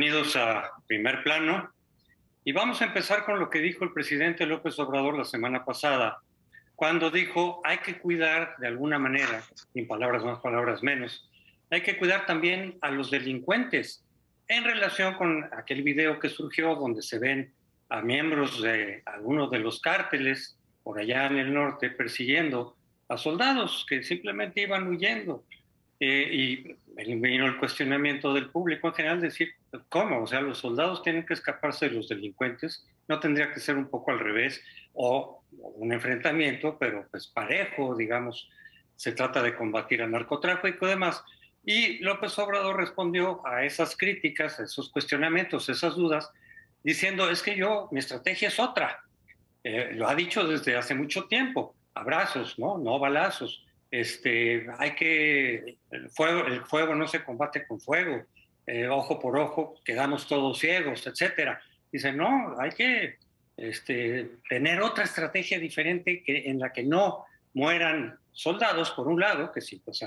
Bienvenidos a Primer Plano. Y vamos a empezar con lo que dijo el presidente López Obrador la semana pasada, cuando dijo hay que cuidar de alguna manera, sin palabras más, palabras menos, hay que cuidar también a los delincuentes en relación con aquel video que surgió donde se ven a miembros de algunos de los cárteles por allá en el norte persiguiendo a soldados que simplemente iban huyendo. Eh, y vino el cuestionamiento del público en general, decir, ¿cómo? O sea, los soldados tienen que escaparse de los delincuentes, no tendría que ser un poco al revés, o, un enfrentamiento, pero pues parejo, digamos, se trata de combatir al narcotráfico y demás. Y López Obrador respondió a esas críticas, a esos cuestionamientos, esas dudas, diciendo, es que yo, mi estrategia es otra. Eh, lo ha dicho desde hace mucho tiempo, abrazos, ¿no? No balazos este, hay que, el fuego, el fuego no se combate con fuego, eh, ojo por ojo, quedamos todos ciegos, etcétera. Dice, no, hay que este, tener otra estrategia diferente en la que no mueran soldados, por un lado, que sí, pues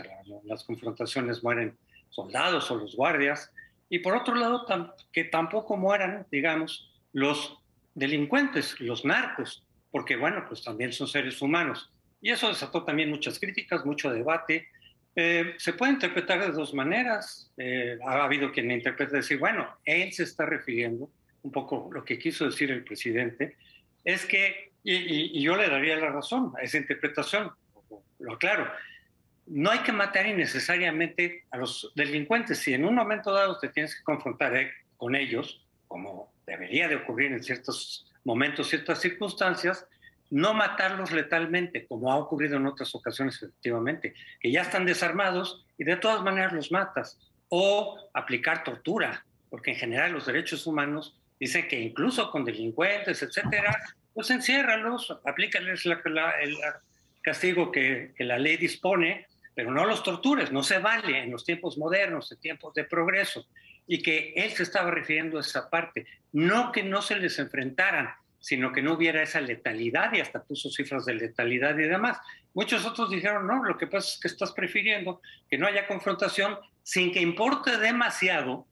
las confrontaciones mueren soldados o los guardias, y por otro lado, que tampoco mueran, digamos, los delincuentes, los narcos, porque bueno, pues también son seres humanos. Y eso desató también muchas críticas, mucho debate. Eh, se puede interpretar de dos maneras. Eh, ha habido quien interpreta decir, bueno, él se está refiriendo, un poco lo que quiso decir el presidente, es que, y, yo le daría la razón a esa interpretación, lo aclaro, no hay que matar innecesariamente a los delincuentes. Si en un momento dado te tienes que confrontar eh, con ellos, como debería de ocurrir en ciertos momentos, ciertas circunstancias, no matarlos letalmente, como ha ocurrido en otras ocasiones efectivamente, que ya están desarmados y de todas maneras los matas, o aplicar tortura, porque en general los derechos humanos dicen que incluso con delincuentes, etcétera, pues enciérralos, aplícales el castigo que, que la ley dispone, pero no los tortures, no se vale en los tiempos modernos, en tiempos de progreso, y que él se estaba refiriendo a esa parte, no que no se les enfrentaran, sino que no hubiera esa letalidad y hasta puso cifras de letalidad y demás. Muchos otros dijeron, no, lo que pasa es que estás prefiriendo que no haya confrontación sin que importe demasiado,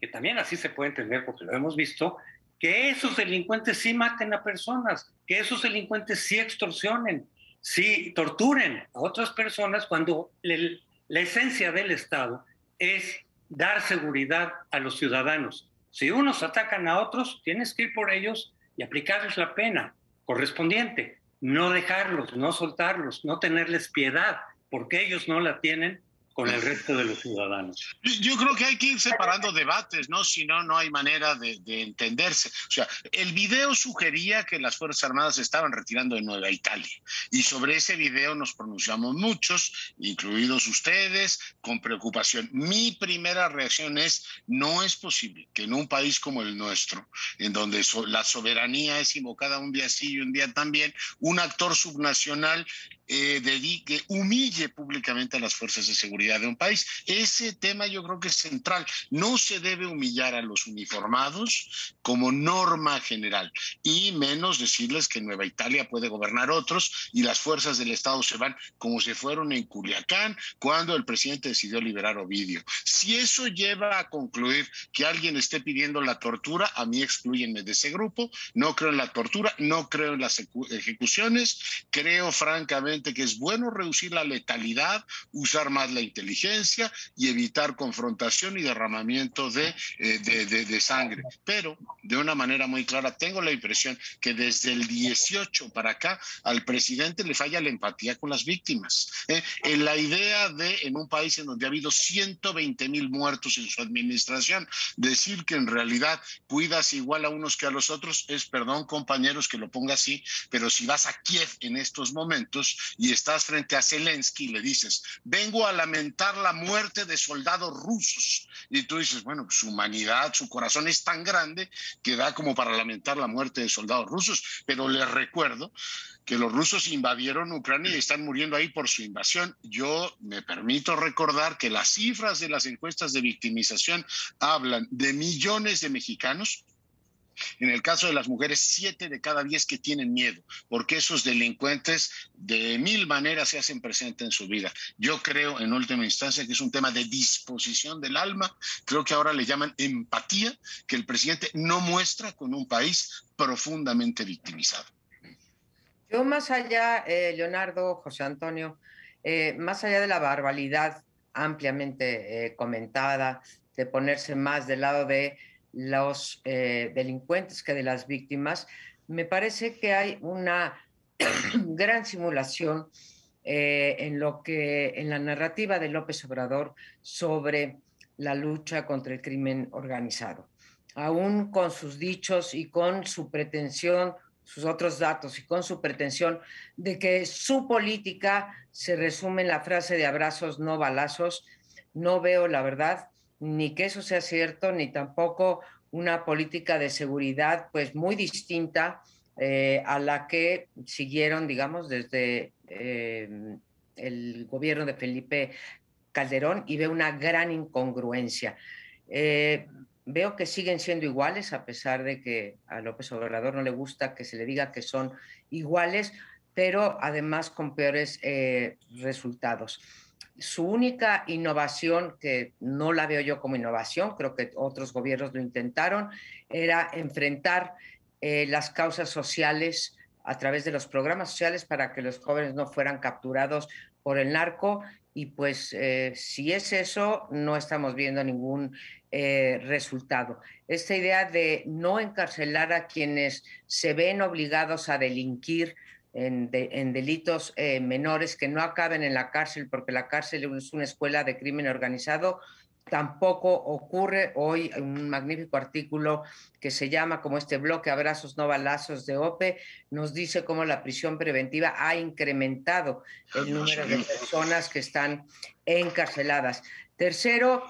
que también así se puede entender porque lo hemos visto, que esos delincuentes sí maten a personas, que esos delincuentes sí extorsionen, sí torturen a otras personas cuando la esencia del Estado es dar seguridad a los ciudadanos. Si unos atacan a otros, tienes que ir por ellos y aplicarles la pena correspondiente, no dejarlos, no soltarlos, no tenerles piedad, porque ellos no la tienen con el resto de los ciudadanos. Yo creo que hay que ir separando debates, ¿no? Si no, no hay manera de, entenderse. O sea, el video sugería que las Fuerzas Armadas estaban retirando de Nueva Italia. Y sobre ese video nos pronunciamos muchos, incluidos ustedes, con preocupación. Mi primera reacción es, no es posible que en un país como el nuestro, en donde la soberanía es invocada un día sí y un día también, un actor subnacional eh, dedique, humille públicamente a las fuerzas de seguridad de un país. Ese tema yo creo que es central. No se debe humillar a los uniformados como norma general y menos decirles que Nueva Italia puede gobernar otros y las fuerzas del Estado se van como se fueron en Culiacán cuando el presidente decidió liberar Ovidio. Si eso lleva a concluir que alguien esté pidiendo la tortura, a mí excluyenme de ese grupo. No creo en la tortura, no creo en las ejecuciones. Creo francamente que es bueno reducir la letalidad, usar más la inteligencia y evitar confrontación y derramamiento de, eh, de, sangre. Pero de una manera muy clara, tengo la impresión que desde el 18 para acá al presidente le falla la empatía con las víctimas. ¿eh? En la idea de, en un país en donde ha habido 120 mil muertos en su administración, decir que en realidad cuidas igual a unos que a los otros es, perdón compañeros que lo ponga así, pero si vas a Kiev en estos momentos, y estás frente a Zelensky y le dices, vengo a lamentar la muerte de soldados rusos. Y tú dices, bueno, su humanidad, su corazón es tan grande que da como para lamentar la muerte de soldados rusos. Pero les recuerdo que los rusos invadieron Ucrania y están muriendo ahí por su invasión. Yo me permito recordar que las cifras de las encuestas de victimización hablan de millones de mexicanos En el caso de las mujeres, siete de cada diez que tienen miedo, porque esos delincuentes de mil maneras se hacen presentes en su vida. Yo creo, en última instancia, que es un tema de disposición del alma. Creo que ahora le llaman empatía, que el presidente no muestra con un país profundamente victimizado. Yo más allá, eh, Leonardo, José Antonio, eh, más allá de la barbaridad ampliamente eh, comentada, de ponerse más del lado de los delincuentes que de las víctimas, me parece que hay una gran simulación en lo que en la narrativa de López Obrador sobre la lucha contra el crimen organizado. Aún con sus dichos y con su pretensión sus otros datos y con su pretensión de que su política se resume en la frase de abrazos, no balazos, no veo la verdad ni que eso sea cierto, ni tampoco una política de seguridad pues muy distinta eh, a la que siguieron, digamos, desde eh, el gobierno de Felipe Calderón y veo una gran incongruencia. Eh, Veo que siguen siendo iguales, a pesar de que a López Obrador no le gusta que se le diga que son iguales, pero además con peores resultados. Su única innovación, que no la veo yo como innovación, creo que otros gobiernos lo intentaron, era enfrentar eh, las causas sociales a través de los programas sociales para que los jóvenes no fueran capturados por el narco y pues eh, si es eso, no estamos viendo ningún eh, resultado. Esta idea de no encarcelar a quienes se ven obligados a delinquir en, delitos eh, menores que no acaben en la cárcel, porque la cárcel es una escuela de crimen organizado, tampoco ocurre. Hoy un magnífico artículo que se llama como este bloque Abrazos no balazos de OPE nos dice cómo la prisión preventiva ha incrementado el número de personas que están encarceladas. Tercero,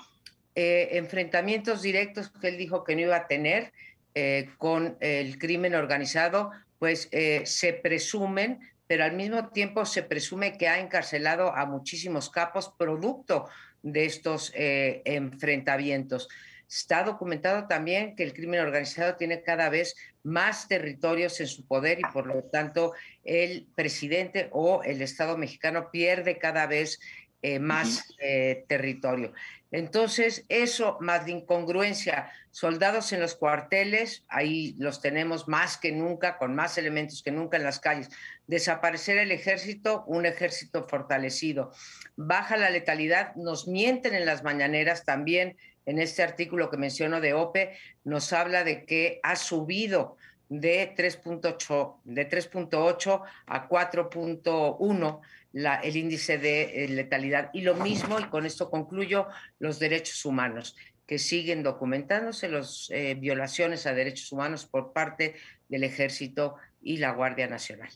eh, enfrentamientos directos que él dijo que no iba a tener eh, con el crimen organizado, pues eh, se presumen pero al mismo tiempo se presume que ha encarcelado a muchísimos capos producto de estos eh, enfrentamientos. Está documentado también que el crimen organizado tiene cada vez más territorios en su poder y por lo tanto el presidente o el Estado mexicano pierde cada vez eh, más eh, territorio. Entonces, eso más de incongruencia, soldados en los cuarteles, ahí los tenemos más que nunca, con más elementos que nunca en las calles. Desaparecer el ejército, un ejército fortalecido. Baja la letalidad, nos mienten en las mañaneras también. En este artículo que menciono de OPE, nos habla de que ha subido de 3.8 de 3.8 a 4.1 el índice de eh, letalidad. Y lo mismo, y con esto concluyo, los derechos humanos, que siguen documentándose las eh, violaciones a derechos humanos por parte del Ejército y la Guardia Nacional.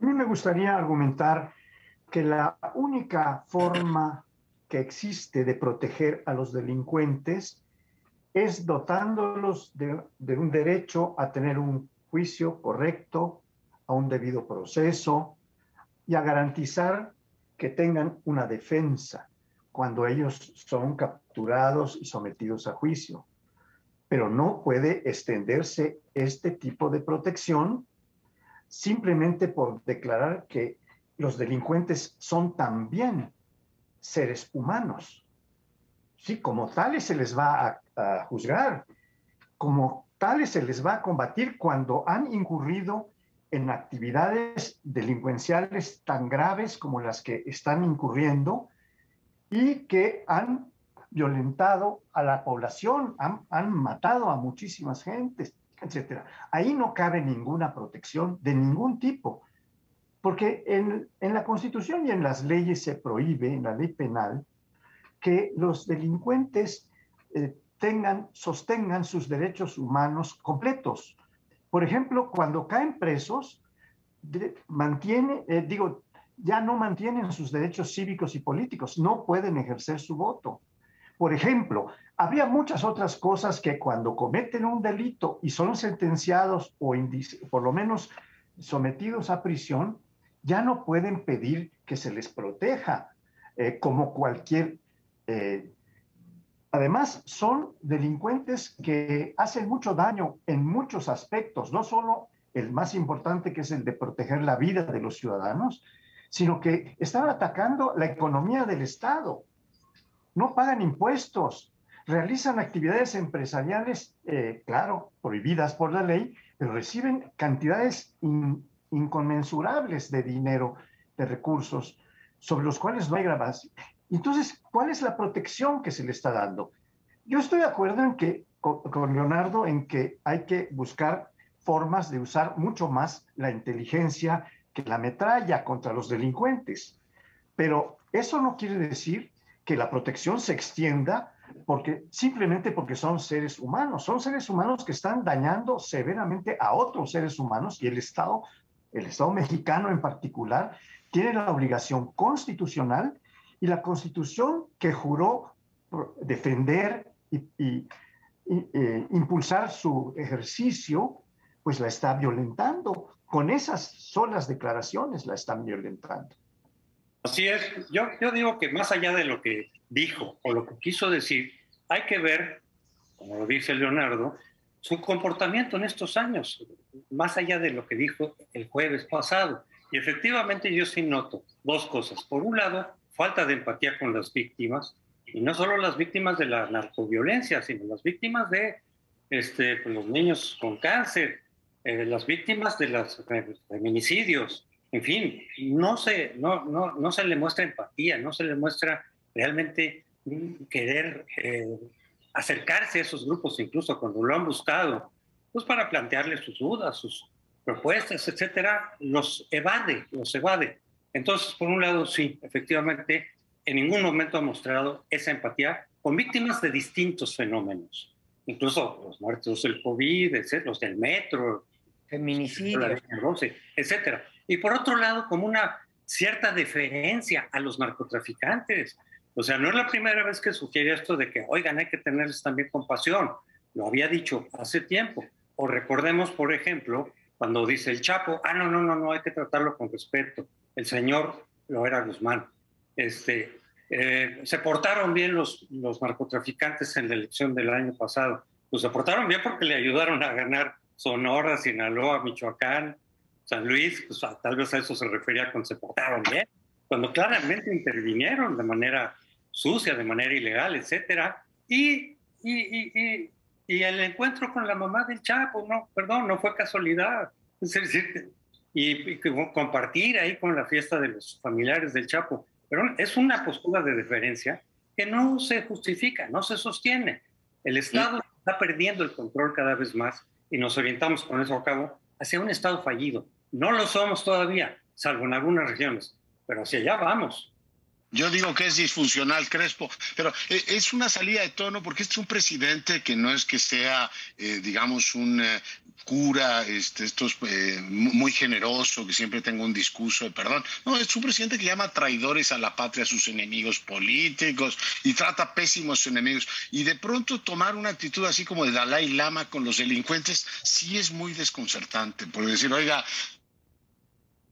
A mí me gustaría argumentar que la única forma que existe de proteger a los delincuentes es dotándolos de, de un derecho a tener un juicio correcto, a un debido proceso y a garantizar que tengan una defensa cuando ellos son capturados y sometidos a juicio. Pero no puede extenderse este tipo de protección simplemente por declarar que los delincuentes son también seres humanos. Sí, como tales se les va a, a juzgar, como tales se les va a combatir cuando han incurrido en actividades delincuenciales tan graves como las que están incurriendo y que han violentado a la población, han, matado a muchísimas gentes, etc. Ahí no cabe ninguna protección de ningún tipo, porque en, la Constitución y en las leyes se prohíbe, en la ley penal, que los delincuentes eh, tengan, sostengan sus derechos humanos completos por ejemplo, cuando caen presos, mantiene, eh, digo, ya no mantienen sus derechos cívicos y políticos, no pueden ejercer su voto. Por ejemplo, había muchas otras cosas que cuando cometen un delito y son sentenciados o por lo menos sometidos a prisión, ya no pueden pedir que se les proteja, eh, como cualquier eh, Además, son delincuentes que hacen mucho daño en muchos aspectos, no solo el más importante que es el de proteger la vida de los ciudadanos, sino que están atacando la economía del Estado. No pagan impuestos, realizan actividades empresariales, eh, claro, prohibidas por la ley, pero reciben cantidades inconmensurables de dinero, de recursos, sobre los cuales no hay grabación. Entonces, ¿cuál es la protección que se le está dando? Yo estoy de acuerdo en que, con Leonardo, en que hay que buscar formas de usar mucho más la inteligencia que la metralla contra los delincuentes. Pero eso no quiere decir que la protección se extienda porque simplemente porque son seres humanos, son seres humanos que están dañando severamente a otros seres humanos y el Estado, el Estado mexicano en particular, tiene la obligación constitucional y la constitución que juró defender y, eh, impulsar su ejercicio, pues la está violentando. Con esas solas declaraciones la están violentando. Así es, yo, yo digo que más allá de lo que dijo o lo que quiso decir, hay que ver, como lo dice Leonardo, su comportamiento en estos años, más allá de lo que dijo el jueves pasado. Y efectivamente yo sí noto dos cosas. Por un lado, falta de empatía con las víctimas, y no solo las víctimas de la narcoviolencia, sino las víctimas de este, pues, los niños con cáncer, eh, las víctimas de los feminicidios, en fin, no se, no, no, no se le muestra empatía, no se le muestra realmente querer eh, acercarse a esos grupos, incluso cuando lo han buscado, pues para plantearles sus dudas, sus propuestas, etcétera, los evade, los evade. Entonces, por un lado, sí, efectivamente, en ningún momento ha mostrado esa empatía con víctimas de distintos fenómenos, incluso los muertos del COVID, los del metro, feminicidios, etcétera y por otro lado como una cierta deferencia a los narcotraficantes. O sea, no es la primera vez que sugiere esto de que, oigan, hay que tenerles también compasión. Lo había dicho hace tiempo. O recordemos, por ejemplo, cuando dice el Chapo, ah, no, no, no, no, hay que tratarlo con respeto. El señor lo era Guzmán. Este, eh, se portaron bien los, los narcotraficantes en la elección del año pasado. Pues se portaron bien porque le ayudaron a ganar Sonora, Sinaloa, Michoacán, San Luis, pues, tal vez a eso se refería cuando se portaron bien, cuando claramente intervinieron de manera sucia, de manera ilegal, etcétera, y, y, y, el encuentro con la mamá del Chapo, no, perdón, no fue casualidad, es decir, y, compartir ahí con la fiesta de los familiares del Chapo, pero es una postura de deferencia que no se justifica, no se sostiene. El Estado está perdiendo el control cada vez más y nos orientamos con eso a cabo hacia un Estado fallido, no lo somos todavía, salvo en algunas regiones, pero hacia allá vamos. Yo digo que es disfuncional, Crespo, pero eh, es una salida de tono porque este es un presidente que no es que sea, eh, digamos, un eh, cura, este, esto es, muy generoso, que siempre tenga un discurso de perdón. No, es un presidente que llama traidores a la patria a sus enemigos políticos y trata pésimos enemigos. Y de pronto tomar una actitud así como de Dalai Lama con los delincuentes sí es muy desconcertante. Por decir, oiga,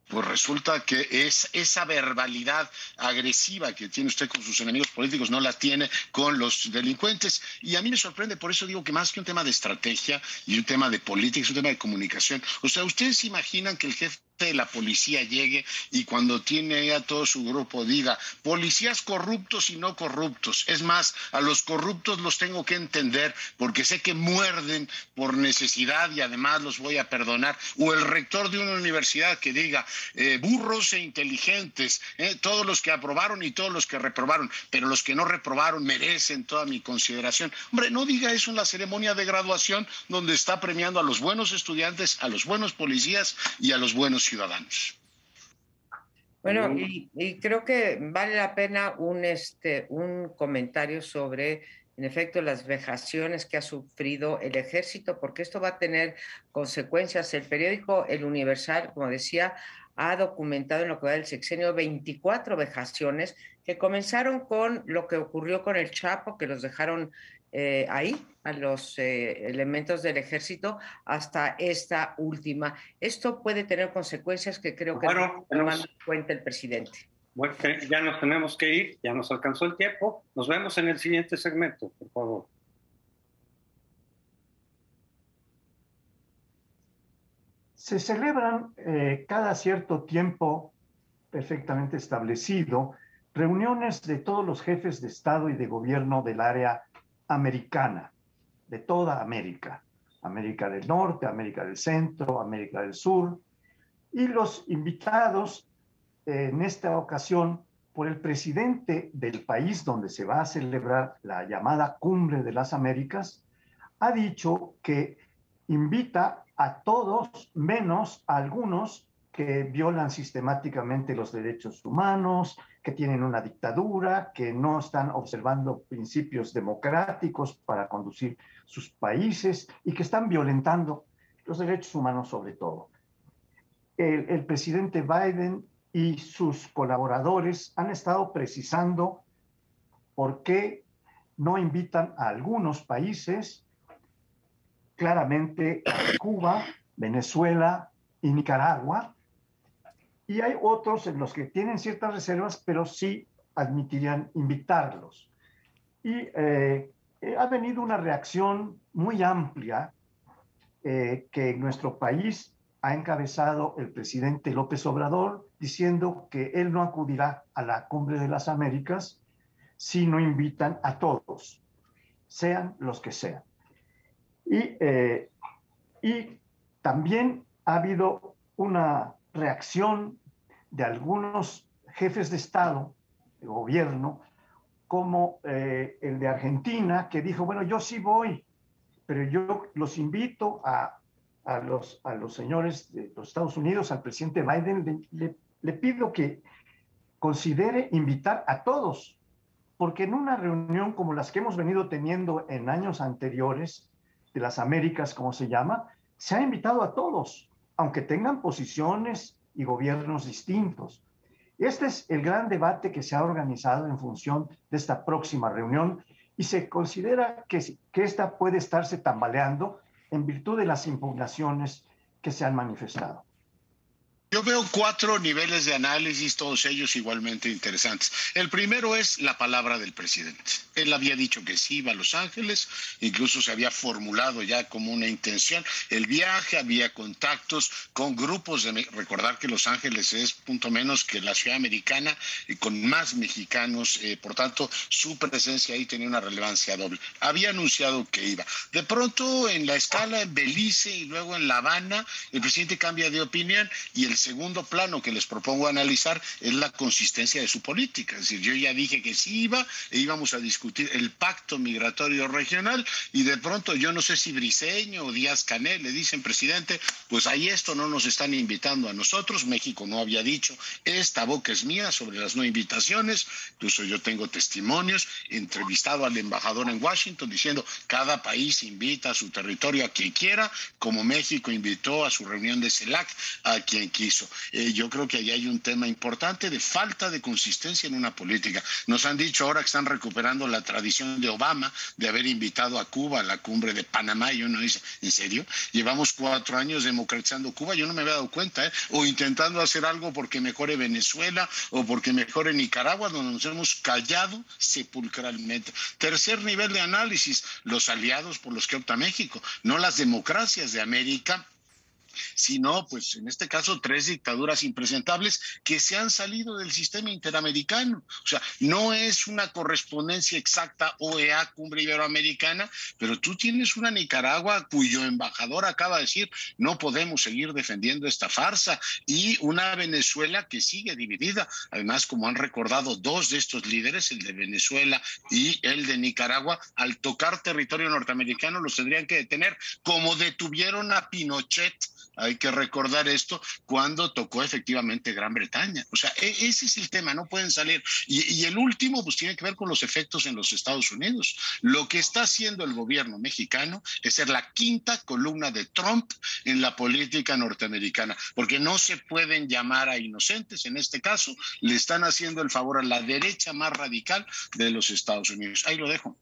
pues resulta que es esa verbalidad agresiva que tiene usted con sus enemigos políticos no la tiene con los delincuentes. Y a mí me sorprende, por eso digo que más que un tema de estrategia y un tema de política, es un tema de comunicación. O sea, ¿ustedes imaginan que el jefe de la policía llegue y cuando tiene a todo su grupo diga policías corruptos y no corruptos. Es más, a los corruptos los tengo que entender porque sé que muerden por necesidad y además los voy a perdonar. O el rector de una universidad que diga eh, burros e inteligentes, eh, todos los que aprobaron y todos los que reprobaron, pero los que no reprobaron merecen toda mi consideración. Hombre, no diga eso en la ceremonia de graduación donde está premiando a los buenos estudiantes, a los buenos policías y a los buenos ciudadanos. Bueno, y, creo que vale la pena un, este, un comentario sobre, en efecto, las vejaciones que ha sufrido el ejército, porque esto va a tener consecuencias. El periódico El Universal, como decía, ha documentado en lo que va del sexenio 24 vejaciones que comenzaron con lo que ocurrió con el Chapo, que los dejaron eh, ahí a los eh, elementos del ejército hasta esta última. Esto puede tener consecuencias que creo que no en cuenta el presidente. Bueno, ya nos tenemos que ir, ya nos alcanzó el tiempo. Nos vemos en el siguiente segmento, por favor. Se celebran eh, cada cierto tiempo perfectamente establecido reuniones de todos los jefes de Estado y de gobierno del área americana, de toda América, América del Norte, América del Centro, América del Sur, y los invitados en esta ocasión por el presidente del país donde se va a celebrar la llamada Cumbre de las Américas, ha dicho que invita a todos menos a algunos que violan sistemáticamente los derechos humanos, que tienen una dictadura, que no están observando principios democráticos para conducir sus países y que están violentando los derechos humanos sobre todo. El, presidente Biden y sus colaboradores han estado precisando por qué no invitan a algunos países, claramente Cuba, Venezuela y Nicaragua, y hay otros en los que tienen ciertas reservas, pero sí admitirían invitarlos. Y eh, ha venido una reacción muy amplia eh, que en nuestro país ha encabezado el presidente López Obrador diciendo que él no acudirá a la cumbre de las Américas si no invitan a todos, sean los que sean. Y, eh, y también ha habido una reacción de algunos jefes de Estado, de gobierno, como eh, el de Argentina, que dijo, bueno, yo sí voy, pero yo los invito a a los, a los señores de los Estados Unidos, al presidente Biden, le, le, pido que considere invitar a todos, porque en una reunión como las que hemos venido teniendo en años anteriores, de las Américas, como se llama, se ha invitado a todos, aunque tengan posiciones y gobiernos distintos. Este es el gran debate que se ha organizado en función de esta próxima reunión y se considera que, esta puede estarse tambaleando en virtud de las impugnaciones que se han manifestado. Yo veo cuatro niveles de análisis, todos ellos igualmente interesantes. El primero es la palabra del presidente. Él había dicho que sí iba a Los Ángeles, incluso se había formulado ya como una intención el viaje, había contactos con grupos de... Recordar que Los Ángeles es punto menos que la ciudad americana y con más mexicanos, eh, por tanto su presencia ahí tenía una relevancia doble. Había anunciado que iba. De pronto en la escala en Belice y luego en La Habana, el presidente cambia de opinión y el segundo plano que les propongo analizar es la consistencia de su política. Es decir, yo ya dije que sí iba e íbamos a discutir el pacto migratorio regional y de pronto yo no sé si Briceño o Díaz Canel le dicen, presidente, pues ahí esto no nos están invitando a nosotros. México no había dicho, esta boca es mía sobre las no invitaciones. Incluso yo tengo testimonios, entrevistado al embajador en Washington diciendo, cada país invita a su territorio a quien quiera, como México invitó a su reunión de CELAC a quien quiso eh, yo creo que ahí hay un tema importante de falta de consistencia en una política. Nos han dicho ahora que están recuperando la tradición de Obama de haber invitado a Cuba a la cumbre de Panamá y uno dice, ¿en serio? Llevamos cuatro años democratizando Cuba, yo no me había dado cuenta, ¿eh? o intentando hacer algo porque mejore Venezuela o porque mejore Nicaragua, donde nos hemos callado sepulcralmente. Tercer nivel de análisis, los aliados por los que opta México, no las democracias de América sino, pues en este caso, tres dictaduras impresentables que se han salido del sistema interamericano. O sea, no es una correspondencia exacta OEA, Cumbre Iberoamericana, pero tú tienes una Nicaragua cuyo embajador acaba de decir, no podemos seguir defendiendo esta farsa, y una Venezuela que sigue dividida. Además, como han recordado dos de estos líderes, el de Venezuela y el de Nicaragua, al tocar territorio norteamericano los tendrían que detener, como detuvieron a Pinochet hay que recordar esto cuando tocó efectivamente Gran Bretaña. O sea, e, ese es el tema, no pueden salir. Y, el último, pues tiene que ver con los efectos en los Estados Unidos. Lo que está haciendo el gobierno mexicano es ser la quinta columna de Trump en la política norteamericana, porque no se pueden llamar a inocentes. En este caso, le están haciendo el favor a la derecha más radical de los Estados Unidos. Ahí lo dejo.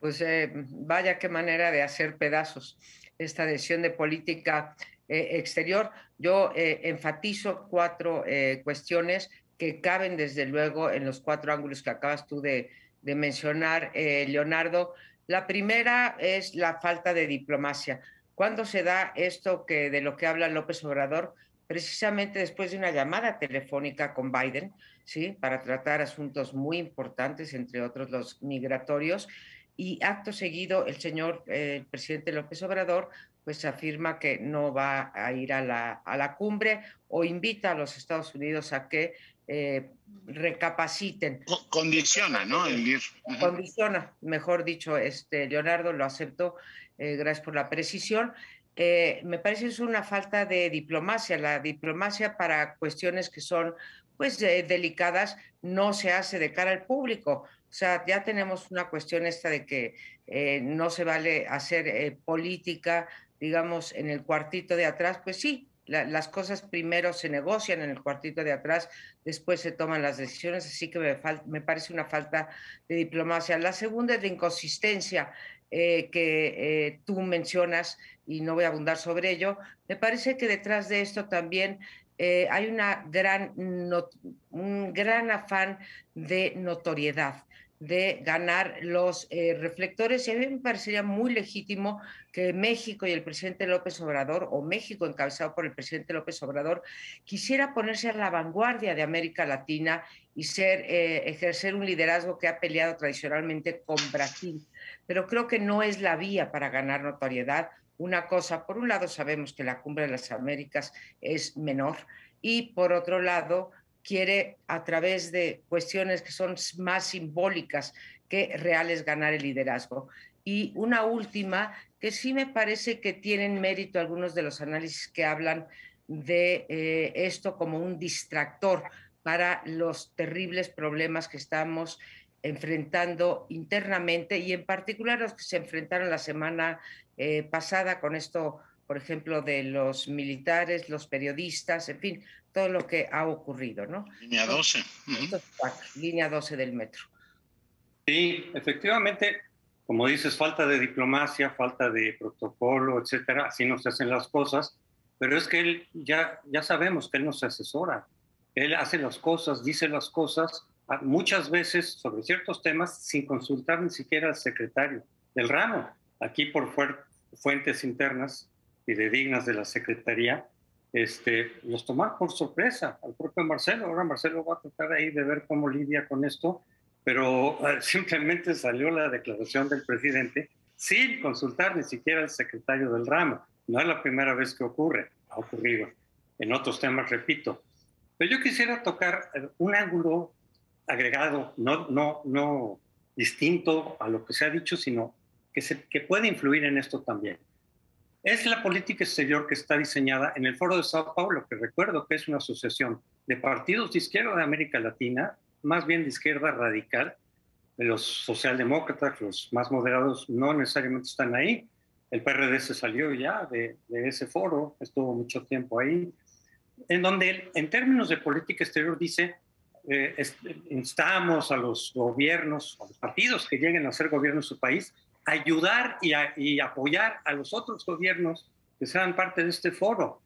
Pues eh, vaya qué manera de hacer pedazos esta decisión de política exterior, yo eh, enfatizo cuatro eh, cuestiones que caben desde luego en los cuatro ángulos que acabas tú de, mencionar, eh, Leonardo. La primera es la falta de diplomacia. ¿Cuándo se da esto que de lo que habla López Obrador? Precisamente después de una llamada telefónica con Biden, ¿sí? Para tratar asuntos muy importantes, entre otros los migratorios. Y acto seguido, el señor eh, presidente López Obrador pues afirma que no va a ir a la, a la cumbre o invita a los Estados Unidos a que eh, recapaciten. Condiciona, ¿no? El ir. Condiciona, mejor dicho, este, Leonardo lo aceptó, eh, gracias por la precisión. Eh, me parece es una falta de diplomacia. La diplomacia para cuestiones que son pues delicadas no se hace de cara al público. O sea, ya tenemos una cuestión esta de que no se vale hacer política, digamos, en el cuartito de atrás. Pues sí, las cosas primero se negocian en el cuartito de atrás, después se toman las decisiones, así que me, me parece una falta de diplomacia. La segunda es la inconsistencia eh, que eh, tú mencionas, y no voy a abundar sobre ello. Me parece que detrás de esto también eh, hay una gran un gran afán de notoriedad de ganar los eh, reflectores y a mí me parecería muy legítimo que México y el presidente López Obrador, o México encabezado por el presidente López Obrador, quisiera ponerse a la vanguardia de América Latina y ser, eh, ejercer un liderazgo que ha peleado tradicionalmente con Brasil. Pero creo que no es la vía para ganar notoriedad. Una cosa, por un lado sabemos que la cumbre de las Américas es menor y por otro lado quiere a través de cuestiones que son más simbólicas que reales ganar el liderazgo. Y una última, que sí me parece que tienen mérito algunos de los análisis que hablan de eh, esto como un distractor para los terribles problemas que estamos enfrentando internamente y en particular los que se enfrentaron la semana eh, pasada con esto, por ejemplo, de los militares, los periodistas, en fin, todo lo que ha ocurrido, ¿no? Línea 12. Línea 12 del metro. Sí, efectivamente, como dices, falta de diplomacia, falta de protocolo, etcétera, así no se hacen las cosas, pero es que él ya, ya sabemos que él nos asesora, él hace las cosas, dice las cosas, muchas veces sobre ciertos temas sin consultar ni siquiera al secretario del ramo. Aquí por fuentes internas y de dignas de la Secretaría, este, los tomar por sorpresa al propio Marcelo. Ahora Marcelo va a tratar ahí de ver cómo lidia con esto, pero eh, simplemente salió la declaración del presidente sin consultar ni siquiera al secretario del ramo. No es la primera vez que ocurre, ha ocurrido en otros temas, repito. Pero yo quisiera tocar eh, un ángulo agregado, no, no, no distinto a lo que se ha dicho, sino que, se, que puede influir en esto también. Es la política exterior que está diseñada en el Foro de Sao Paulo, que recuerdo que es una asociación de partidos de izquierda de América Latina, más bien de izquierda radical. Los socialdemócratas, los más moderados, no necesariamente están ahí. El PRD se salió ya de, ese foro, estuvo mucho tiempo ahí, en donde en términos de política exterior dice, eh, instamos a los gobiernos, a los partidos que lleguen a ser gobierno en su país, ayudar y, apoyar a los otros gobiernos que sean parte de este foro.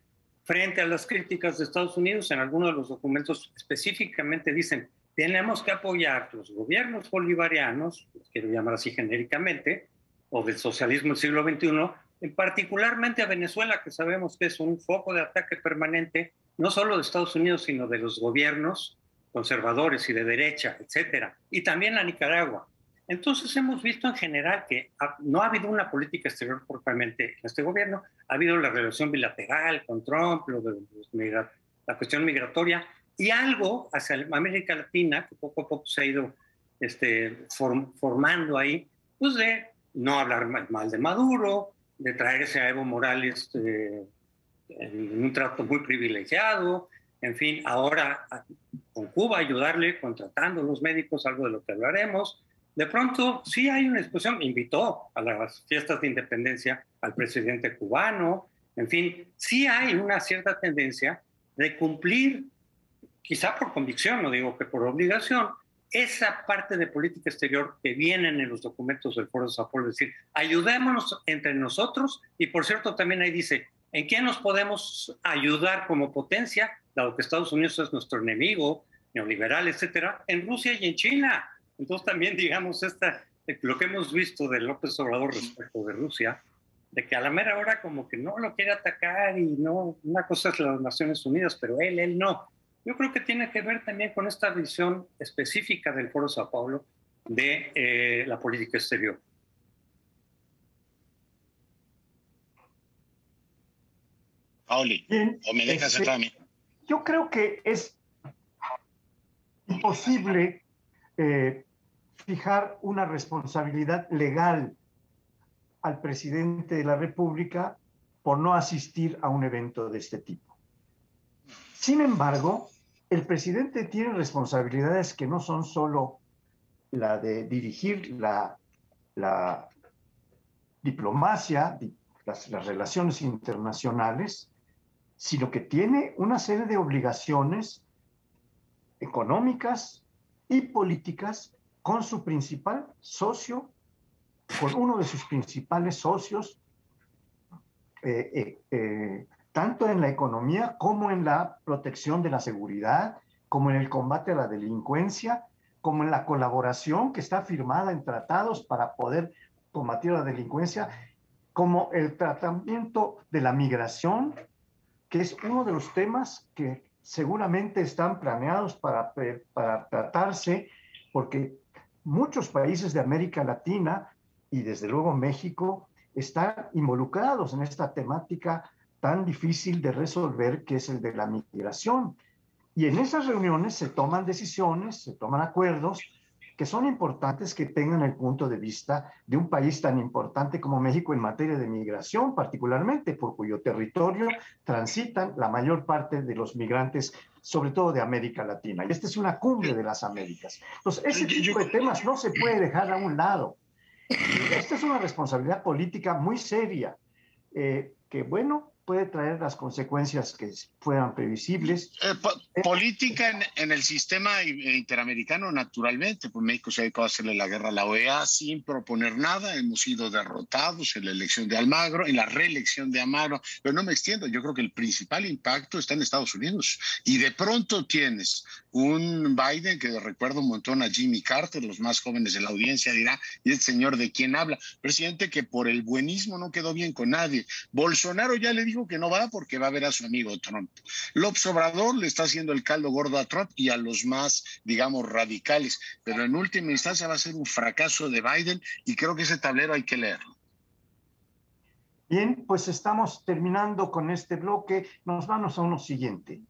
Frente a las críticas de Estados Unidos, en algunos de los documentos específicamente dicen, tenemos que apoyar los gobiernos bolivarianos, quiero llamar así genéricamente, o del socialismo del siglo XXI, en particularmente a Venezuela, que sabemos que es un foco de ataque permanente, no solo de Estados Unidos, sino de los gobiernos conservadores y de derecha, etcétera, y también a Nicaragua. Entonces hemos visto en general que no ha habido una política exterior propiamente en este gobierno, ha habido la relación bilateral con Trump, lo de la cuestión migratoria y algo hacia América Latina que poco a poco se ha ido este, formando ahí, pues de no hablar mal de Maduro, de traerse a Evo Morales eh, en un trato muy privilegiado, en fin, ahora con Cuba ayudarle contratando los médicos, algo de lo que hablaremos, de pronto sí hay una expresión, invitó a las fiestas de independencia al presidente cubano, en fin, sí hay una cierta tendencia de cumplir, quizá por convicción, no digo que por obligación, esa parte de política exterior que vienen en los documentos del Foro de Sao Paulo, es decir, ayudémonos entre nosotros y por cierto también ahí dice, ¿en qué nos podemos ayudar como potencia, dado que Estados Unidos es nuestro enemigo, neoliberal, etcétera, en Rusia y en China. Entonces también, digamos, esta, lo que hemos visto de López Obrador respecto de Rusia, de que a la mera hora como que no lo quiere atacar y no, una cosa es las Naciones Unidas, pero él, él no. Yo creo que tiene que ver también con esta visión específica del Foro Sao Paulo de eh, la política exterior. Pauli, o me dejas este, Yo creo que es imposible eh, fijar una responsabilidad legal al presidente de la República por no asistir a un evento de este tipo. Sin embargo, el presidente tiene responsabilidades que no son solo la de dirigir la, diplomacia, las relaciones internacionales, sino que tiene una serie de obligaciones económicas y políticas con su principal socio, con uno de sus principales socios, eh, eh, eh, tanto en la economía como en la protección de la seguridad, como en el combate a la delincuencia, como en la colaboración que está firmada en tratados para poder combatir la delincuencia, como el tratamiento de la migración, que es uno de los temas que seguramente están planeados para, para tratarse, porque muchos países de América Latina y desde luego México están involucrados en esta temática tan difícil de resolver que es el de la migración. Y en esas reuniones se toman decisiones, se toman acuerdos que son importantes que tengan el punto de vista de un país tan importante como México en materia de migración, particularmente por cuyo territorio transitan la mayor parte de los migrantes, sobre todo de América Latina. Y esta es una cumbre de las Américas. Entonces, ese tipo de temas no se puede dejar a un lado. Esta es una responsabilidad política muy seria, eh, que bueno, puede traer las consecuencias que fueran previsibles. Eh, eh, política en, el sistema interamericano, naturalmente, pues México se ha dedicado a hacerle la guerra a la OEA sin proponer nada, hemos sido derrotados en la elección de Almagro, en la reelección de Almagro, pero no me extiendo, yo creo que el principal impacto está en Estados Unidos y de pronto tienes un Biden que recuerda un montón a Jimmy Carter, los más jóvenes de la audiencia dirá, ¿y el señor de quién habla? Presidente que por el buenismo no quedó bien con nadie. Bolsonaro ya le dijo que no va porque va a ver a su amigo Trump. López Obrador le está haciendo el caldo gordo a Trump y a los más, digamos, radicales, pero en última instancia va a ser un fracaso de Biden y creo que ese tablero hay que leerlo. Bien, pues estamos terminando con este bloque. Nos vamos a uno siguiente.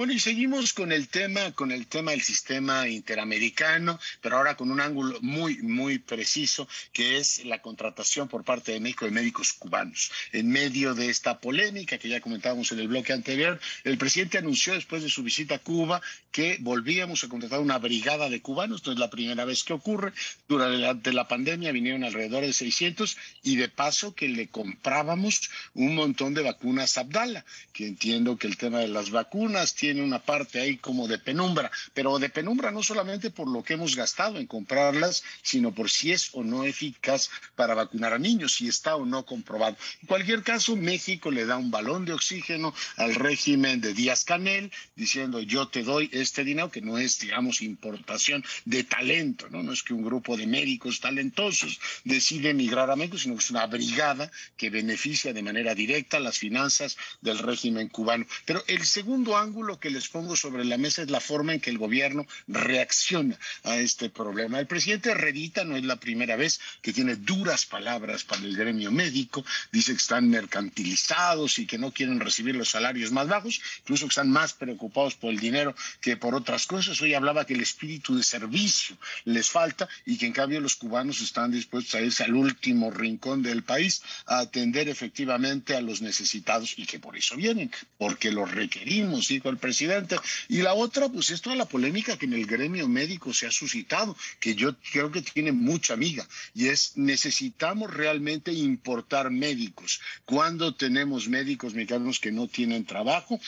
Bueno, y seguimos con el tema, con el tema del sistema interamericano, pero ahora con un ángulo muy, muy preciso, que es la contratación por parte de México de médicos cubanos. En medio de esta polémica que ya comentábamos en el bloque anterior, el presidente anunció después de su visita a Cuba que volvíamos a contratar una brigada de cubanos. No es la primera vez que ocurre. Durante la pandemia vinieron alrededor de 600 y de paso que le comprábamos un montón de vacunas Abdala, que entiendo que el tema de las vacunas tiene tiene una parte ahí como de penumbra, pero de penumbra no solamente por lo que hemos gastado en comprarlas, sino por si es o no eficaz para vacunar a niños, si está o no comprobado. En cualquier caso, México le da un balón de oxígeno al régimen de Díaz Canel, diciendo yo te doy este dinero, que no es, digamos, importación de talento, ¿no? No es que un grupo de médicos talentosos decide emigrar a México, sino que es una brigada que beneficia de manera directa las finanzas del régimen cubano. Pero el segundo ángulo que les pongo sobre la mesa es la forma en que el gobierno reacciona a este problema. El presidente Redita no es la primera vez que tiene duras palabras para el gremio médico, dice que están mercantilizados y que no quieren recibir los salarios más bajos, incluso que están más preocupados por el dinero que por otras cosas. Hoy hablaba que el espíritu de servicio les falta y que en cambio los cubanos están dispuestos a irse al último rincón del país a atender efectivamente a los necesitados y que por eso vienen, porque los requerimos, dijo el presidente presidente. Y la otra, pues es toda la polémica que en el gremio médico se ha suscitado, que yo creo que tiene mucha amiga, y es necesitamos realmente importar médicos. Cuando tenemos médicos mexicanos que no tienen trabajo,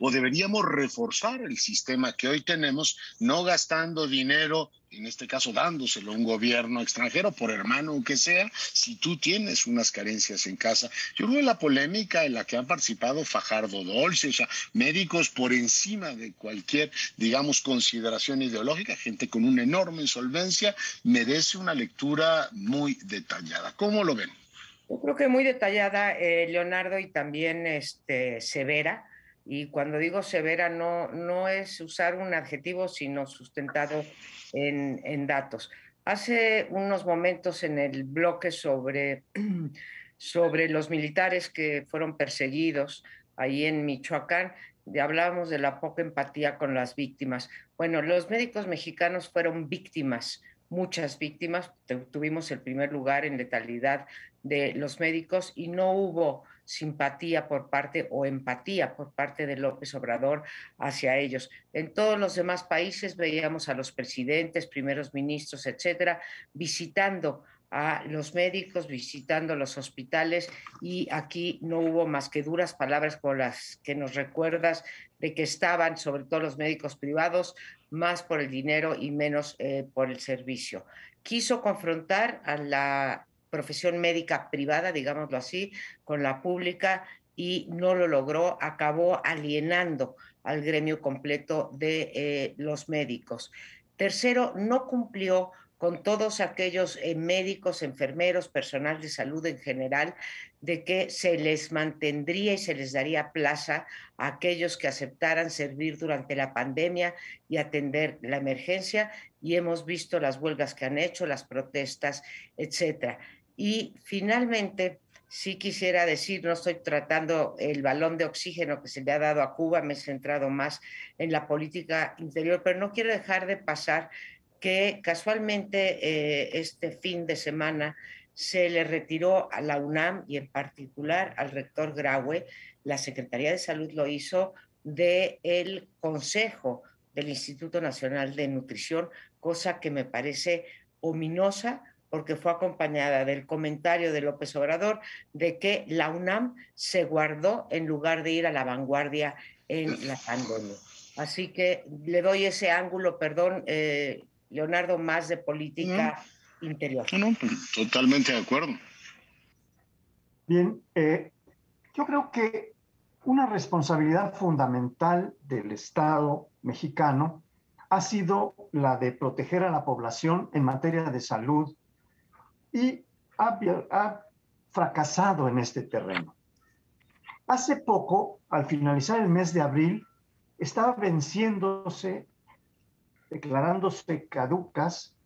o deberíamos reforzar el sistema que hoy tenemos, no gastando dinero en este caso dándoselo a un gobierno extranjero, por hermano que sea, si tú tienes unas carencias en casa. Yo creo que la polémica en la que han participado Fajardo Dolce, o sea, médicos por encima de cualquier, digamos, consideración ideológica, gente con una enorme insolvencia, merece una lectura muy detallada. ¿Cómo lo ven? Yo creo que muy detallada, eh, Leonardo, y también este, severa. Y cuando digo severa, no, no es usar un adjetivo, sino sustentado en, en datos. Hace unos momentos en el bloque sobre, sobre los militares que fueron perseguidos ahí en Michoacán, hablábamos de la poca empatía con las víctimas. Bueno, los médicos mexicanos fueron víctimas muchas víctimas. Tuvimos el primer lugar en letalidad de los médicos y no hubo simpatía por parte o empatía por parte de López Obrador hacia ellos. En todos los demás países veíamos a los presidentes, primeros ministros, etcétera, visitando a los médicos, visitando los hospitales y aquí no hubo más que duras palabras con las que nos recuerdas de que estaban, sobre todo los médicos privados, más por el dinero y menos eh, por el servicio. Quiso confrontar a la profesión médica privada, digámoslo así, con la pública y no lo logró, acabó alienando al gremio completo de eh, los médicos. Tercero, no cumplió con todos aquellos eh, médicos, enfermeros, personal de salud en general, de que se les mantendría y se les daría plaza a aquellos que aceptaran servir durante la pandemia y atender la emergencia. Y hemos visto las huelgas que han hecho, las protestas, etcétera. Y finalmente, sí quisiera decir, no estoy tratando el balón de oxígeno que se le ha dado a Cuba, me he centrado más en la política interior, pero no quiero dejar de pasar que casualmente eh, este fin de semana se le retiró a la UNAM y en particular al rector Graue, la Secretaría de Salud lo hizo del el Consejo del Instituto Nacional de Nutrición, cosa que me parece ominosa porque fue acompañada del comentario de López Obrador de que la UNAM se guardó en lugar de ir a la vanguardia en la pandemia. Así que le doy ese ángulo, perdón, eh, Leonardo, más de política interior. No, pues, totalmente de acuerdo. Bien, eh, yo creo que una responsabilidad fundamental del Estado mexicano ha sido la de proteger a la población en materia de salud y ha, fracasado en este terreno. Hace poco, al finalizar el mes de abril, estaba venciéndose declarándose caducas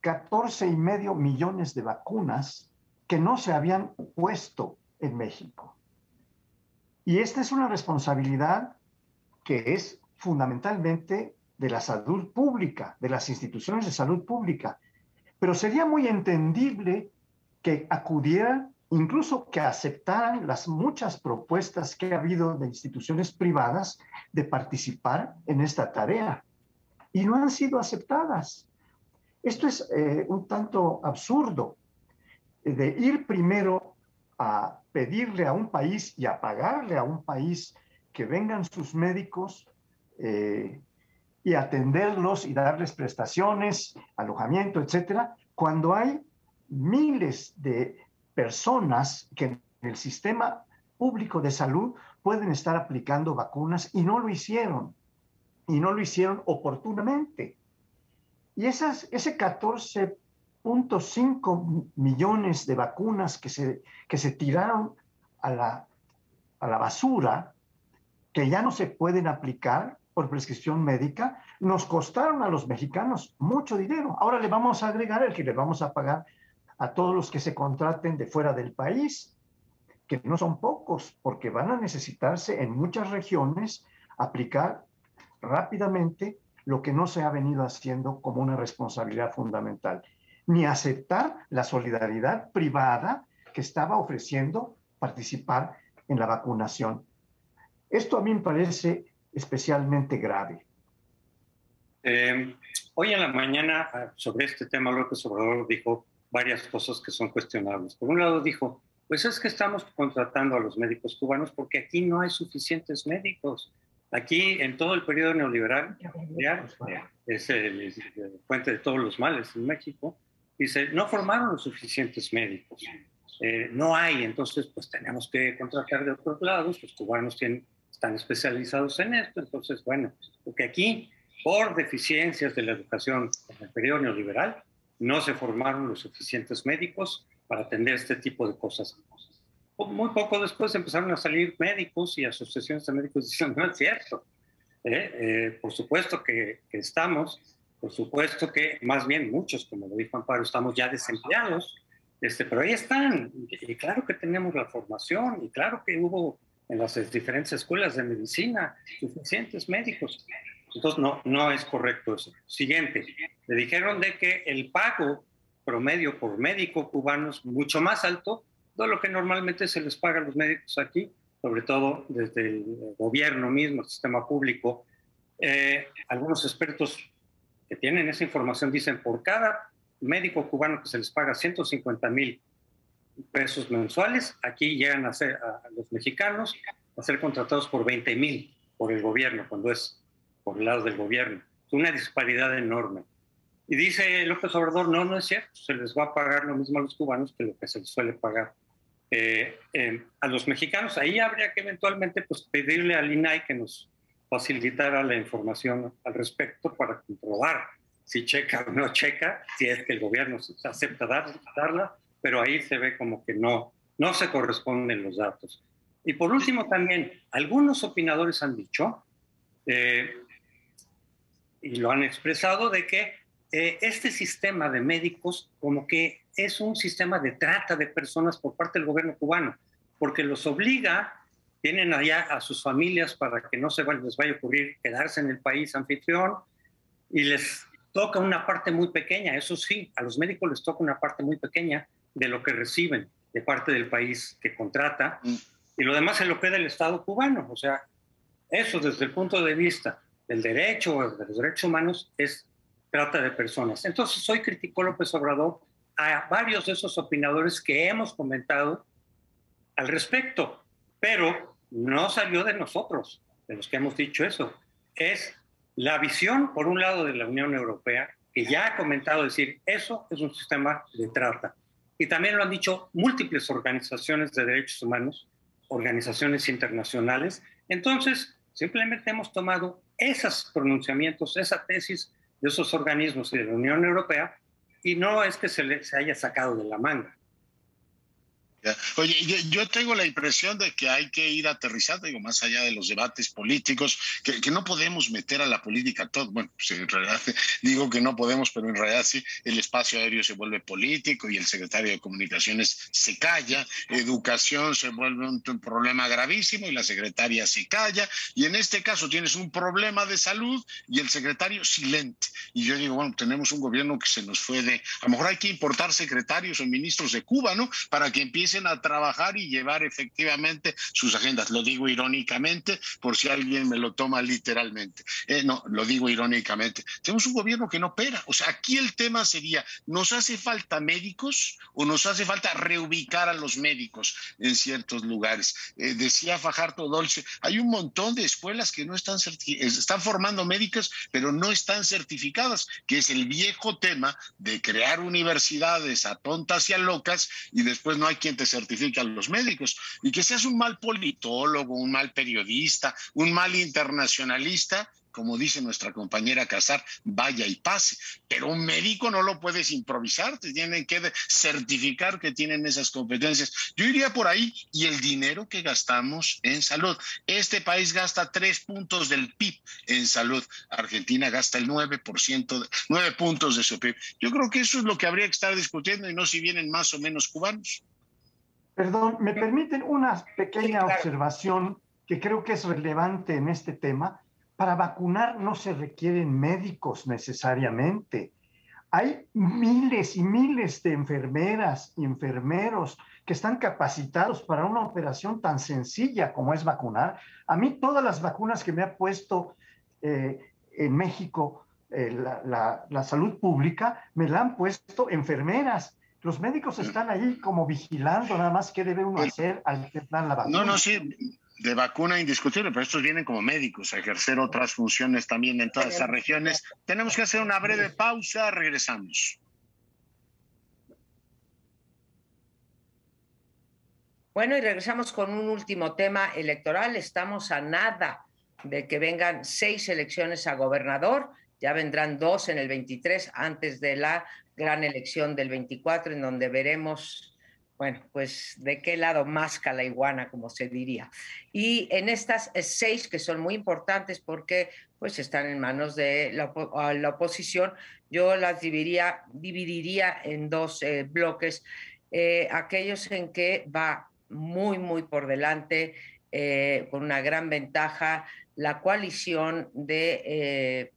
14 y medio millones de vacunas que no se habían puesto en México. Y esta es una responsabilidad que es fundamentalmente de la salud pública, de las instituciones de salud pública. Pero sería muy entendible que acudieran, incluso que aceptaran las muchas propuestas que ha habido de instituciones privadas de participar en esta tarea y no han sido aceptadas. Esto es eh, un tanto absurdo, eh, de ir primero a pedirle a un país y a pagarle a un país que vengan sus médicos eh, y atenderlos y darles prestaciones, alojamiento, etcétera, cuando hay miles de personas que en el sistema público de salud pueden estar aplicando vacunas y no lo hicieron y no lo hicieron oportunamente. Y esas, ese 14.5 millones de vacunas que se, que se tiraron a la, a la basura, que ya no se pueden aplicar por prescripción médica, nos costaron a los mexicanos mucho dinero. Ahora le vamos a agregar el que le vamos a pagar a todos los que se contraten de fuera del país, que no son pocos, porque van a necesitarse en muchas regiones aplicar rápidamente lo que no se ha venido haciendo como una responsabilidad fundamental, ni aceptar la solidaridad privada que estaba ofreciendo participar en la vacunación. Esto a mí me parece especialmente grave. Eh, hoy en la mañana ah, sobre este tema López Obrador dijo varias cosas que son cuestionables. Por un lado dijo, pues es que estamos contratando a los médicos cubanos porque aquí no hay suficientes médicos Aquí, en todo el periodo neoliberal, es el, fuente de todos los males en México, dice, no formaron los suficientes médicos. Eh, no hay, entonces pues tenemos que contratar de otros lados, los cubanos tienen, están especializados en esto, entonces bueno, porque aquí por deficiencias de la educación en el periodo neoliberal no se formaron los suficientes médicos para atender este tipo de cosas. Muy poco después empezaron a salir médicos y asociaciones de médicos diciendo, no es cierto. ¿eh? Eh, por supuesto que, que, estamos, por supuesto que más bien muchos, como lo dijo Amparo, estamos ya desempleados, este, pero ahí están. Y, y claro que tenemos la formación y claro que hubo en las diferentes escuelas de medicina suficientes médicos. Entonces no, no es correcto eso. Siguiente, le dijeron de que el pago promedio por médico cubano es mucho más alto de lo que normalmente se les paga a los médicos aquí, sobre todo desde el gobierno mismo, el sistema público. Eh, algunos expertos que tienen esa información dicen por cada médico cubano que se les paga 150 mil pesos mensuales, aquí llegan a, ser, a los mexicanos a ser contratados por 20 mil por el gobierno, cuando es por el lado del gobierno. Es una disparidad enorme. Y dice López Obrador, no, no es cierto, se les va a pagar lo mismo a los cubanos que lo que se les suele pagar eh, eh, a los mexicanos. Ahí habría que eventualmente pues, pedirle al INAI que nos facilitara la información al respecto para comprobar si checa o no checa, si es que el gobierno acepta dar, darla, pero ahí se ve como que no, no se corresponden los datos. Y por último también, algunos opinadores han dicho eh, y lo han expresado, de que eh, este sistema de médicos como que es un sistema de trata de personas por parte del gobierno cubano, porque los obliga, tienen allá a sus familias para que no se les vaya a ocurrir quedarse en el país anfitrión y les toca una parte muy pequeña, eso sí, a los médicos les toca una parte muy pequeña de lo que reciben de parte del país que contrata mm. y lo demás se lo queda el Estado cubano, o sea, eso desde el punto de vista del derecho, de los derechos humanos, es trata de personas. Entonces, hoy criticó López Obrador a varios de esos opinadores que hemos comentado al respecto, pero no salió de nosotros, de los que hemos dicho eso. Es la visión, por un lado, de la Unión Europea, que ya ha comentado decir, eso es un sistema de trata. Y también lo han dicho múltiples organizaciones de derechos humanos, organizaciones internacionales. Entonces, simplemente hemos tomado esos pronunciamientos, esa tesis de esos organismos y de la Unión Europea, y no es que se les haya sacado de la manga. Oye, yo, tengo la impresión de que hay que ir aterrizando, digo, más allá de los debates políticos, que, no podemos meter a la política todo. Bueno, pues en realidad digo que no podemos, pero en realidad sí, el espacio aéreo se vuelve político y el secretario de Comunicaciones se calla, educación se vuelve un, problema gravísimo y la secretaria se calla, y en este caso tienes un problema de salud y el secretario silente. Y yo digo, bueno, tenemos un gobierno que se nos fue de, a lo mejor hay que importar secretarios o ministros de Cuba, ¿no? Para que empiece a trabajar y llevar efectivamente sus agendas. Lo digo irónicamente, por si alguien me lo toma literalmente. Eh, no, lo digo irónicamente. Tenemos un gobierno que no opera. O sea, aquí el tema sería, ¿nos hace falta médicos o nos hace falta reubicar a los médicos en ciertos lugares? Eh, decía Fajardo Dolce, hay un montón de escuelas que no están, están formando médicos, pero no están certificadas, que es el viejo tema de crear universidades a tontas y a locas y después no hay quien te certifican los médicos. Y que seas un mal politólogo, un mal periodista, un mal internacionalista, como dice nuestra compañera Casar, vaya y pase. Pero un médico no lo puedes improvisar, te tienen que certificar que tienen esas competencias. Yo iría por ahí y el dinero que gastamos en salud. Este país gasta tres puntos del PIB en salud. Argentina gasta el 9%, de, nueve puntos de su PIB. Yo creo que eso es lo que habría que estar discutiendo y no si vienen más o menos cubanos. Perdón, ¿me permiten una pequeña observación que creo que es relevante en este tema? Para vacunar no se requieren médicos necesariamente. Hay miles y miles de enfermeras y enfermeros que están capacitados para una operación tan sencilla como es vacunar. A mí todas las vacunas que me ha puesto eh, en México eh, la, la salud pública me la han puesto enfermeras los médicos están ahí como vigilando nada más qué debe uno hacer al que dan la vacuna. No, no, sí. De vacuna indiscutible, pero estos vienen como médicos a ejercer otras funciones también en todas esas regiones. Tenemos que hacer una breve pausa, regresamos. Bueno, y regresamos con un último tema electoral. Estamos a nada de que vengan seis elecciones a gobernador. Ya vendrán dos en el 23 antes de la gran elección del 24, en donde veremos, bueno, pues de qué lado más la iguana, como se diría. Y en estas seis, que son muy importantes porque pues están en manos de la, oposición, yo las dividiría, dividiría en dos eh, bloques. Eh, aquellos en que va muy, muy por delante, eh, con una gran ventaja, la coalición de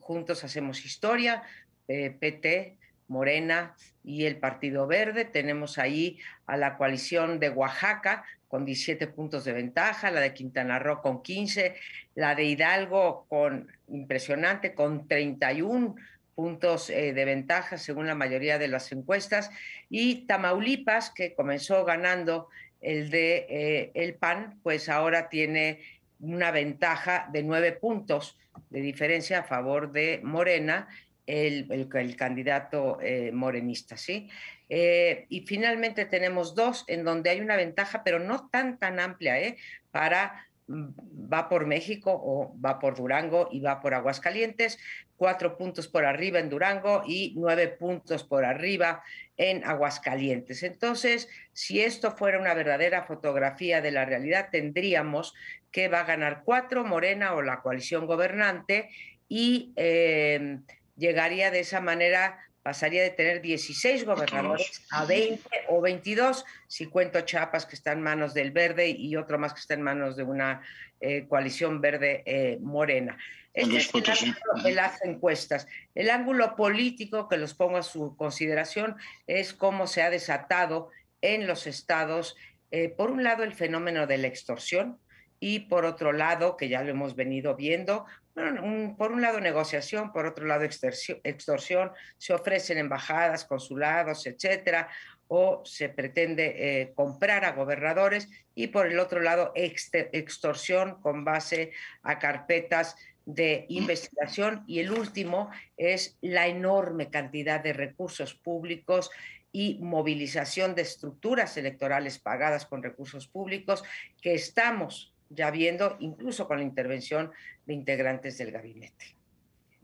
Juntos Hacemos Historia, PT, Morena y el Partido Verde. Tenemos ahí a la coalición de Oaxaca con 17 puntos de ventaja, la de Quintana Roo con 15, la de Hidalgo con impresionante, con 31 puntos de ventaja según la mayoría de las encuestas, y Tamaulipas, que comenzó ganando el de eh, el PAN, pues ahora tiene una ventaja de nueve puntos de diferencia a favor de Morena, el, el, candidato eh, morenista, ¿sí? Eh, y finalmente tenemos dos en donde hay una ventaja, pero no tan, tan amplia, ¿eh? Para mm, va por México o va por Durango y va por Aguascalientes, cuatro puntos por arriba en Durango y nueve puntos por arriba en Aguascalientes. Entonces, si esto fuera una verdadera fotografía de la realidad, tendríamos que va a ganar cuatro Morena o la coalición gobernante y eh, llegaría de esa manera, pasaría de tener 16 gobernadores a 20 o 22, si cuento Chiapas que está en manos del verde y otro más que está en manos de una eh, coalición verde eh, morena. Este es el ángulo de las encuestas. El ángulo político que los pongo a su consideración es cómo se ha desatado en los estados, eh, por un lado, el fenómeno de la extorsión y por otro lado, que ya lo hemos venido viendo, por un lado negociación, por otro lado extorsión, se ofrecen embajadas, consulados, etcétera, o se pretende eh, comprar a gobernadores y por el otro lado extorsión con base a carpetas de investigación. Y el último es la enorme cantidad de recursos públicos y movilización de estructuras electorales pagadas con recursos públicos que estamos ya viendo incluso con la intervención de integrantes del gabinete.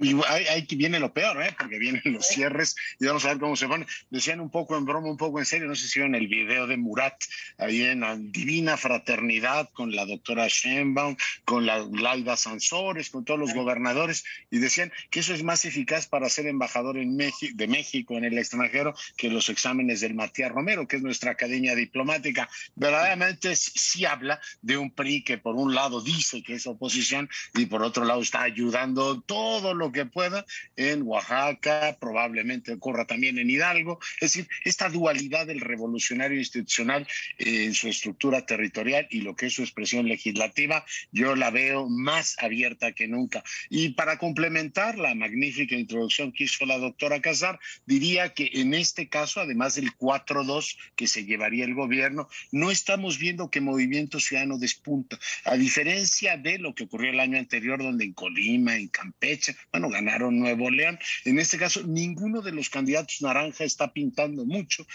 Y ahí, viene lo peor, ¿eh? porque vienen los cierres y vamos a ver cómo se pone. Decían un poco en broma, un poco en serio, no sé si vieron el video de Murat, ahí en la Divina Fraternidad con la doctora Sheinbaum, con la Laida Sansores, con todos los gobernadores, y decían que eso es más eficaz para ser embajador en México, de México en el extranjero que los exámenes del Matías Romero, que es nuestra academia diplomática. Verdaderamente sí habla de un PRI que por un lado dice que es oposición y por otro lado está ayudando todo lo que pueda en Oaxaca, probablemente ocurra también en Hidalgo. Es decir, esta dualidad del revolucionario institucional en su estructura territorial y lo que es su expresión legislativa, yo la veo más abierta que nunca. Y para complementar la magnífica introducción que hizo la doctora Casar, diría que en este caso, además del 4-2 que se llevaría el gobierno, no estamos viendo que Movimiento Ciudadano despunta, a diferencia de lo que ocurrió el año anterior, donde en Colima, en Campeche, ganaron Nuevo León. En este caso, ninguno de los candidatos naranja está pintando mucho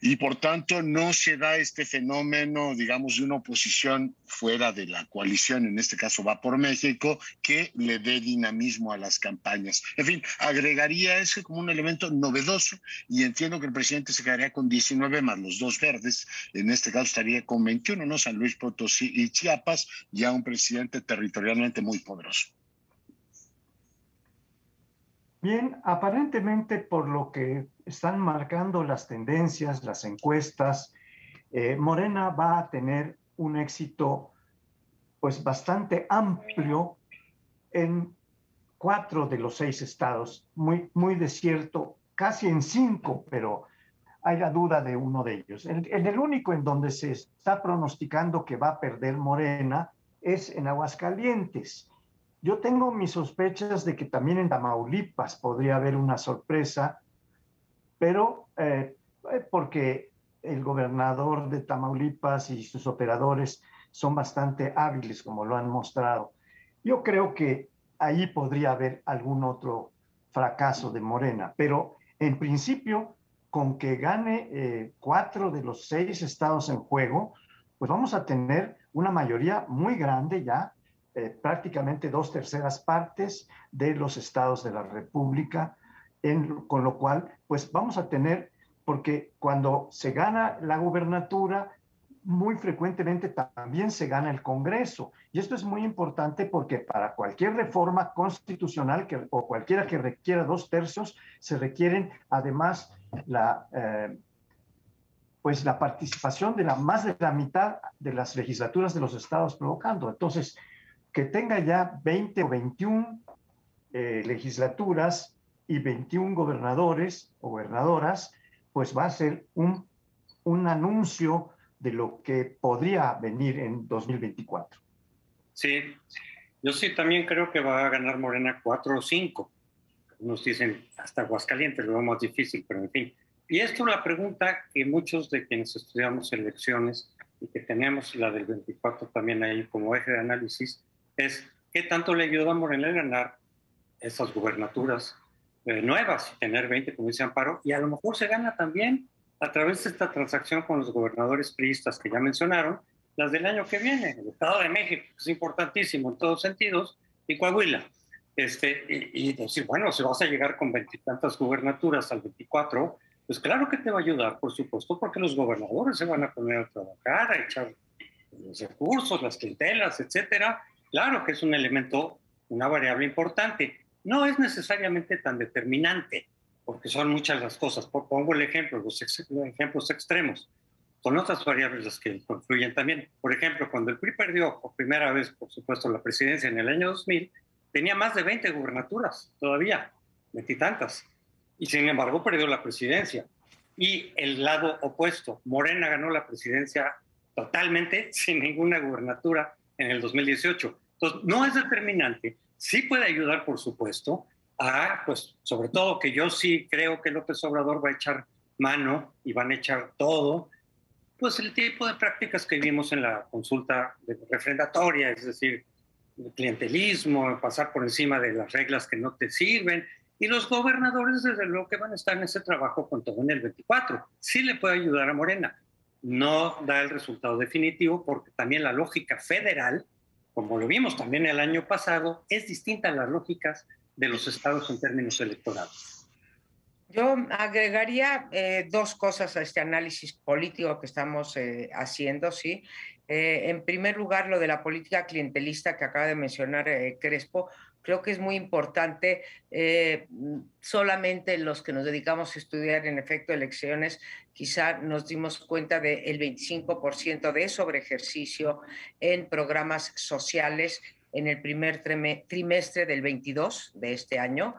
y por tanto no se da este fenómeno, digamos, de una oposición fuera de la coalición, en este caso va por México, que le dé dinamismo a las campañas. En fin, agregaría ese como un elemento novedoso y entiendo que el presidente se quedaría con 19 más los dos verdes, en este caso estaría con 21, ¿no? San Luis Potosí y Chiapas, ya un presidente territorialmente muy poderoso. Bien, aparentemente por lo que están marcando las tendencias, las encuestas, eh, Morena va a tener un éxito pues bastante amplio en cuatro de los seis estados, muy, muy desierto, casi en cinco, pero hay la duda de uno de ellos. En, en el único en donde se está pronosticando que va a perder Morena es en Aguascalientes. Yo tengo mis sospechas de que también en Tamaulipas podría haber una sorpresa, pero eh, eh, porque el gobernador de Tamaulipas y sus operadores son bastante hábiles, como lo han mostrado. Yo creo que ahí podría haber algún otro fracaso de Morena, pero en principio, con que gane eh, cuatro de los seis estados en juego, pues vamos a tener una mayoría muy grande ya, eh, prácticamente dos terceras partes de los estados de la República, con lo cual, pues vamos a tener, porque cuando se gana la gubernatura, muy frecuentemente también se gana el Congreso. Y esto es muy importante porque para cualquier reforma constitucional o cualquiera que requiera dos tercios, se requieren además la, eh, pues la participación de la más de la mitad de las legislaturas de los estados provocando. Entonces, que tenga ya 20 o 21 eh, legislaturas y 21 gobernadores o gobernadoras, pues va a ser un, un anuncio de lo que podría venir en 2024. Sí, yo sí también creo que va a ganar Morena cuatro o cinco. Nos dicen hasta Aguascalientes, lo más difícil, pero en fin. Y esto es la pregunta que muchos de quienes estudiamos elecciones y que tenemos la del 24 también ahí como eje de análisis, es qué tanto le ayuda a Morena a ganar esas gubernaturas eh, nuevas y tener 20, como dice Amparo, y a lo mejor se gana también a través de esta transacción con los gobernadores priistas que ya mencionaron, las del año que viene, el Estado de México, que es importantísimo en todos sentidos, y Coahuila. Este, y, decir, bueno, si vas a llegar con veintitantas gubernaturas al 24, pues claro que te va a ayudar, por supuesto, porque los gobernadores se van a poner a trabajar, a echar los recursos, las clientelas, etcétera. Claro que es un elemento, una variable importante. No es necesariamente tan determinante, porque son muchas las cosas. Pongo el ejemplo, los, ejemplos extremos. Son otras variables las que confluyen también. Por ejemplo, cuando el PRI perdió por primera vez, por supuesto, la presidencia en el año 2000, tenía más de 20 gubernaturas todavía, veintitantas. Y sin embargo perdió la presidencia. Y el lado opuesto, Morena ganó la presidencia totalmente sin ninguna gubernatura en el 2018. Entonces, no es determinante. Sí puede ayudar, por supuesto, a, pues, sobre todo que yo sí creo que López Obrador va a echar mano y van a echar todo, pues el tipo de prácticas que vimos en la consulta refrendatoria, es decir, el clientelismo, pasar por encima de las reglas que no te sirven, y los gobernadores, desde luego, que van a estar en ese trabajo con todo en el 24. Sí le puede ayudar a Morena. No da el resultado definitivo porque también la lógica federal, como lo vimos también el año pasado, es distinta a las lógicas de los estados en términos electorales. Yo agregaría eh, dos cosas a este análisis político que estamos eh, haciendo, ¿sí? Eh, en primer lugar, lo de la política clientelista que acaba de mencionar Crespo, creo que es muy importante. solamente los que nos dedicamos a estudiar en efecto elecciones, quizá nos dimos cuenta del 25% de sobre ejercicio en programas sociales en el primer trimestre del 22 de este año,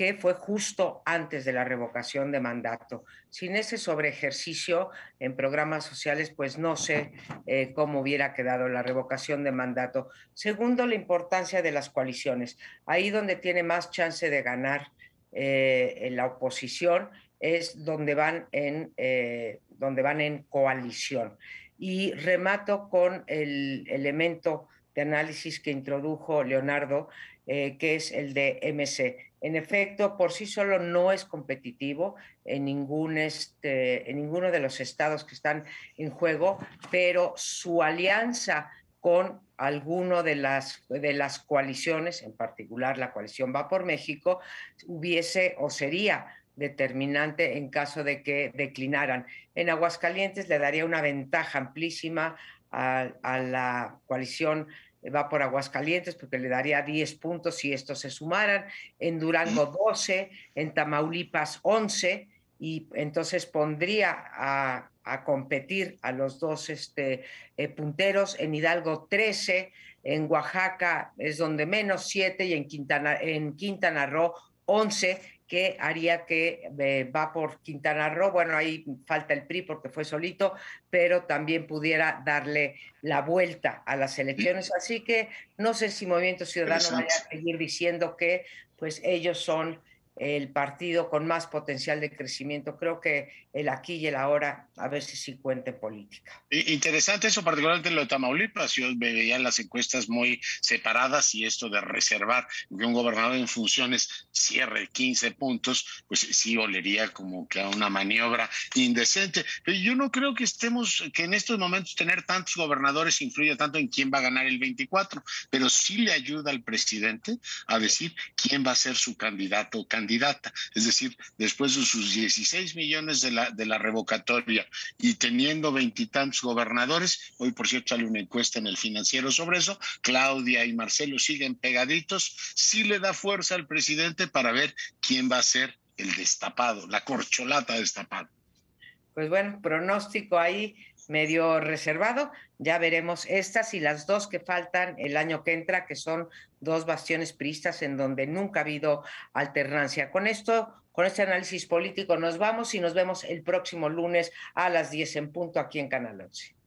que fue justo antes de la revocación de mandato. Sin ese sobreejercicio en programas sociales, pues no sé eh, cómo hubiera quedado la revocación de mandato. Segundo, la importancia de las coaliciones. Ahí donde tiene más chance de ganar eh, la oposición es donde van en, eh, donde van en coalición. Y remato con el elemento de análisis que introdujo Leonardo, eh, que es el de MC. En efecto, por sí solo no es competitivo este, en ninguno de los estados que están en juego, pero su alianza con alguno de las, de las coaliciones, en particular la coalición Va por México, hubiese o sería determinante en caso de que declinaran. En Aguascalientes le daría una ventaja amplísima a, la coalición va por Aguascalientes porque le daría 10 puntos si estos se sumaran, en Durango 12, en Tamaulipas 11 y entonces pondría a, competir a los dos este, eh, punteros, en Hidalgo 13, en Oaxaca es donde menos 7 y en Quintana, en Quintana Roo 11 que haría que eh, va por Quintana Roo, bueno, ahí falta el PRI porque fue solito, pero también pudiera darle la vuelta a las elecciones. Así que no sé si Movimiento Ciudadano vaya a seguir diciendo que pues ellos son el partido con más potencial de crecimiento. Creo que el aquí y el ahora, a ver si sí cuenta en política. Interesante eso, particularmente lo de Tamaulipas. Yo veía las encuestas muy separadas y esto de reservar que un gobernador en funciones cierre 15 puntos, pues sí olería como que a una maniobra indecente. Pero yo no creo que estemos, que en estos momentos tener tantos gobernadores influya tanto en quién va a ganar el 24, pero sí le ayuda al presidente a decir quién va a ser su candidato o candidata. Es decir, después de sus 16 millones de la, de la revocatoria y teniendo veintitantos gobernadores, hoy por cierto sale una encuesta en el financiero sobre eso, Claudia y Marcelo siguen pegaditos, sí le da fuerza al presidente para ver quién va a ser el destapado, la corcholata destapada. Pues bueno, pronóstico ahí medio reservado. Ya veremos estas y las dos que faltan el año que entra, que son dos bastiones priistas en donde nunca ha habido alternancia. Con esto, con este análisis político nos vamos y nos vemos el próximo lunes a las 10 en punto aquí en Canal 11.